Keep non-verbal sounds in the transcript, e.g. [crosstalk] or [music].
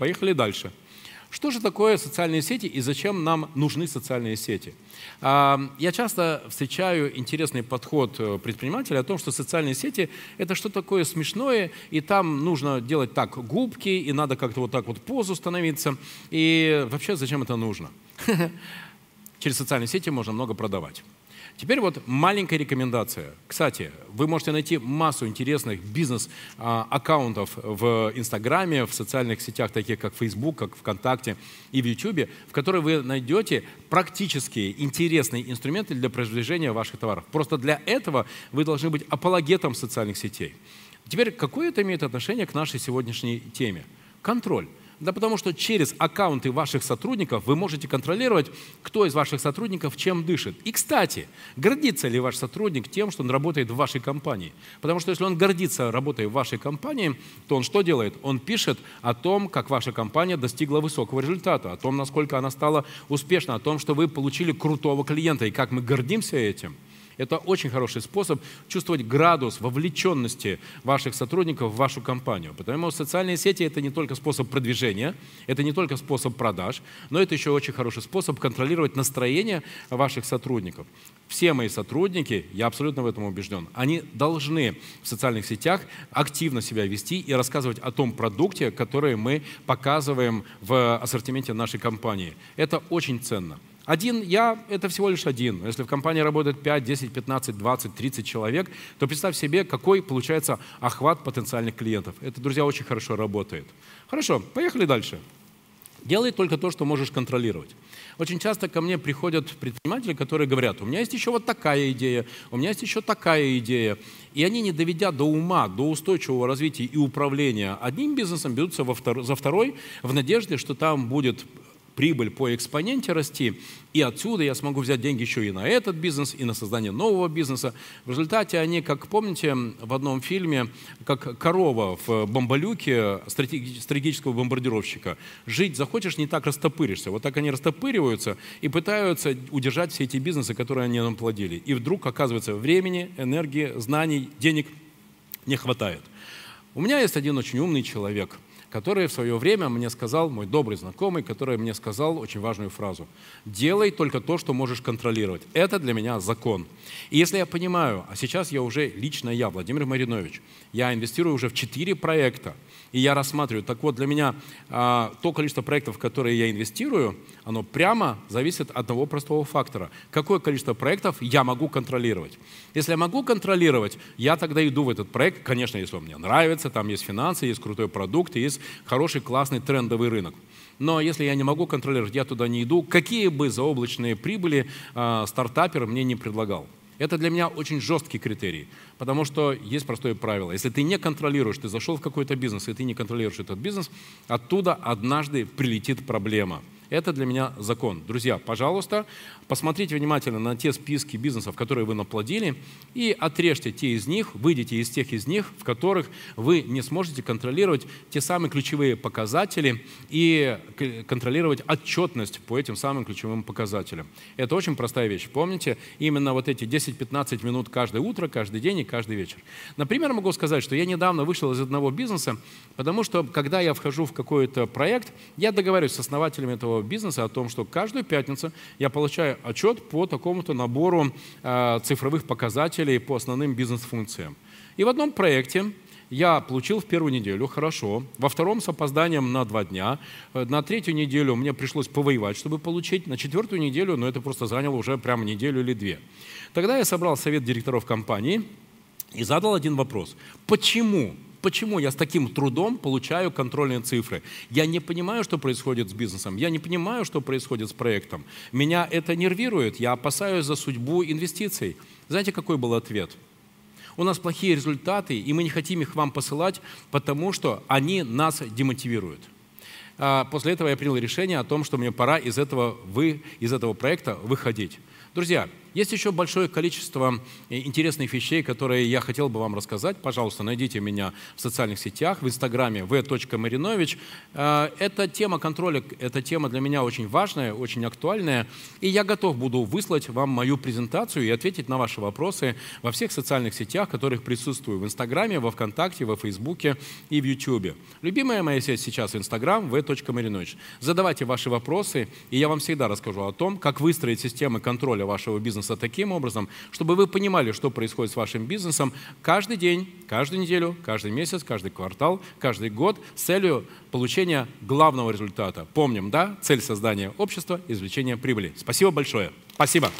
поехали дальше. Что же такое социальные сети и зачем нам нужны социальные сети? А, я часто встречаю интересный подход э, предпринимателя о том, что социальные сети – это что такое смешное, и там нужно делать так губки, и надо как-то вот так вот позу становиться. И вообще зачем это нужно? [laughs] Через социальные сети можно много продавать. Теперь вот маленькая рекомендация. Кстати, вы можете найти массу интересных бизнес-аккаунтов в Инстаграме, в социальных сетях, таких как Facebook, как ВКонтакте и в YouTube, в которых вы найдете практические интересные инструменты для продвижения ваших товаров. Просто для этого вы должны быть апологетом социальных сетей. Теперь, какое это имеет отношение к нашей сегодняшней теме? Контроль. Да потому что через аккаунты ваших сотрудников вы можете контролировать, кто из ваших сотрудников чем дышит. И, кстати, гордится ли ваш сотрудник тем, что он работает в вашей компании? Потому что если он гордится, работая в вашей компании, то он что делает? Он пишет о том, как ваша компания достигла высокого результата, о том, насколько она стала успешна, о том, что вы получили крутого клиента и как мы гордимся этим – это очень хороший способ чувствовать градус вовлеченности ваших сотрудников в вашу компанию. Потому что социальные сети – это не только способ продвижения, это не только способ продаж, но это еще очень хороший способ контролировать настроение ваших сотрудников. Все мои сотрудники, я абсолютно в этом убежден, они должны в социальных сетях активно себя вести и рассказывать о том продукте, который мы показываем в ассортименте нашей компании. Это очень ценно. Один я – это всего лишь один. Если в компании работает 5, 10, 15, 20, 30 человек, то представь себе, какой получается охват потенциальных клиентов. Это, друзья, очень хорошо работает. Хорошо, поехали дальше. Делай только то, что можешь контролировать. Очень часто ко мне приходят предприниматели, которые говорят, у меня есть еще вот такая идея, у меня есть еще такая идея. И они, не доведя до ума, до устойчивого развития и управления одним бизнесом, берутся во втор... за второй в надежде, что там будет прибыль по экспоненте расти, и отсюда я смогу взять деньги еще и на этот бизнес, и на создание нового бизнеса. В результате они, как помните, в одном фильме, как корова в бомболюке стратегического бомбардировщика. Жить захочешь, не так растопыришься. Вот так они растопыриваются и пытаются удержать все эти бизнесы, которые они нам плодили. И вдруг, оказывается, времени, энергии, знаний, денег не хватает. У меня есть один очень умный человек – который в свое время мне сказал, мой добрый знакомый, который мне сказал очень важную фразу. «Делай только то, что можешь контролировать». Это для меня закон. И если я понимаю, а сейчас я уже лично я, Владимир Маринович, я инвестирую уже в четыре проекта, и я рассматриваю, так вот, для меня а, то количество проектов, в которые я инвестирую, оно прямо зависит от одного простого фактора. Какое количество проектов я могу контролировать? Если я могу контролировать, я тогда иду в этот проект, конечно, если он мне нравится, там есть финансы, есть крутой продукт, есть хороший, классный, трендовый рынок. Но если я не могу контролировать, я туда не иду, какие бы заоблачные прибыли э, стартапер мне не предлагал. Это для меня очень жесткий критерий, потому что есть простое правило. Если ты не контролируешь, ты зашел в какой-то бизнес, и ты не контролируешь этот бизнес, оттуда однажды прилетит проблема – это для меня закон. Друзья, пожалуйста, посмотрите внимательно на те списки бизнесов, которые вы наплодили, и отрежьте те из них, выйдите из тех из них, в которых вы не сможете контролировать те самые ключевые показатели и контролировать отчетность по этим самым ключевым показателям. Это очень простая вещь. Помните, именно вот эти 10-15 минут каждое утро, каждый день и каждый вечер. Например, могу сказать, что я недавно вышел из одного бизнеса, потому что, когда я вхожу в какой-то проект, я договариваюсь с основателями этого бизнеса о том, что каждую пятницу я получаю отчет по такому-то набору э, цифровых показателей по основным бизнес-функциям. И в одном проекте я получил в первую неделю, хорошо. Во втором с опозданием на два дня. Э, на третью неделю мне пришлось повоевать, чтобы получить. На четвертую неделю, но ну, это просто заняло уже прямо неделю или две. Тогда я собрал совет директоров компании и задал один вопрос. Почему Почему я с таким трудом получаю контрольные цифры? Я не понимаю, что происходит с бизнесом, я не понимаю, что происходит с проектом. Меня это нервирует, я опасаюсь за судьбу инвестиций. Знаете, какой был ответ? У нас плохие результаты, и мы не хотим их вам посылать, потому что они нас демотивируют. А, после этого я принял решение о том, что мне пора из этого, вы, из этого проекта выходить. Друзья, есть еще большое количество интересных вещей, которые я хотел бы вам рассказать. Пожалуйста, найдите меня в социальных сетях, в инстаграме v.marinovich. Эта тема контроля, эта тема для меня очень важная, очень актуальная, и я готов буду выслать вам мою презентацию и ответить на ваши вопросы во всех социальных сетях, которых присутствую, в инстаграме, во вконтакте, во фейсбуке и в ютубе. Любимая моя сеть сейчас инстаграм v.marinovich. Задавайте ваши вопросы, и я вам всегда расскажу о том, как выстроить системы контроля вашего бизнеса таким образом, чтобы вы понимали, что происходит с вашим бизнесом каждый день, каждую неделю, каждый месяц, каждый квартал, каждый год с целью получения главного результата. Помним, да? Цель создания общества – извлечение прибыли. Спасибо большое. Спасибо.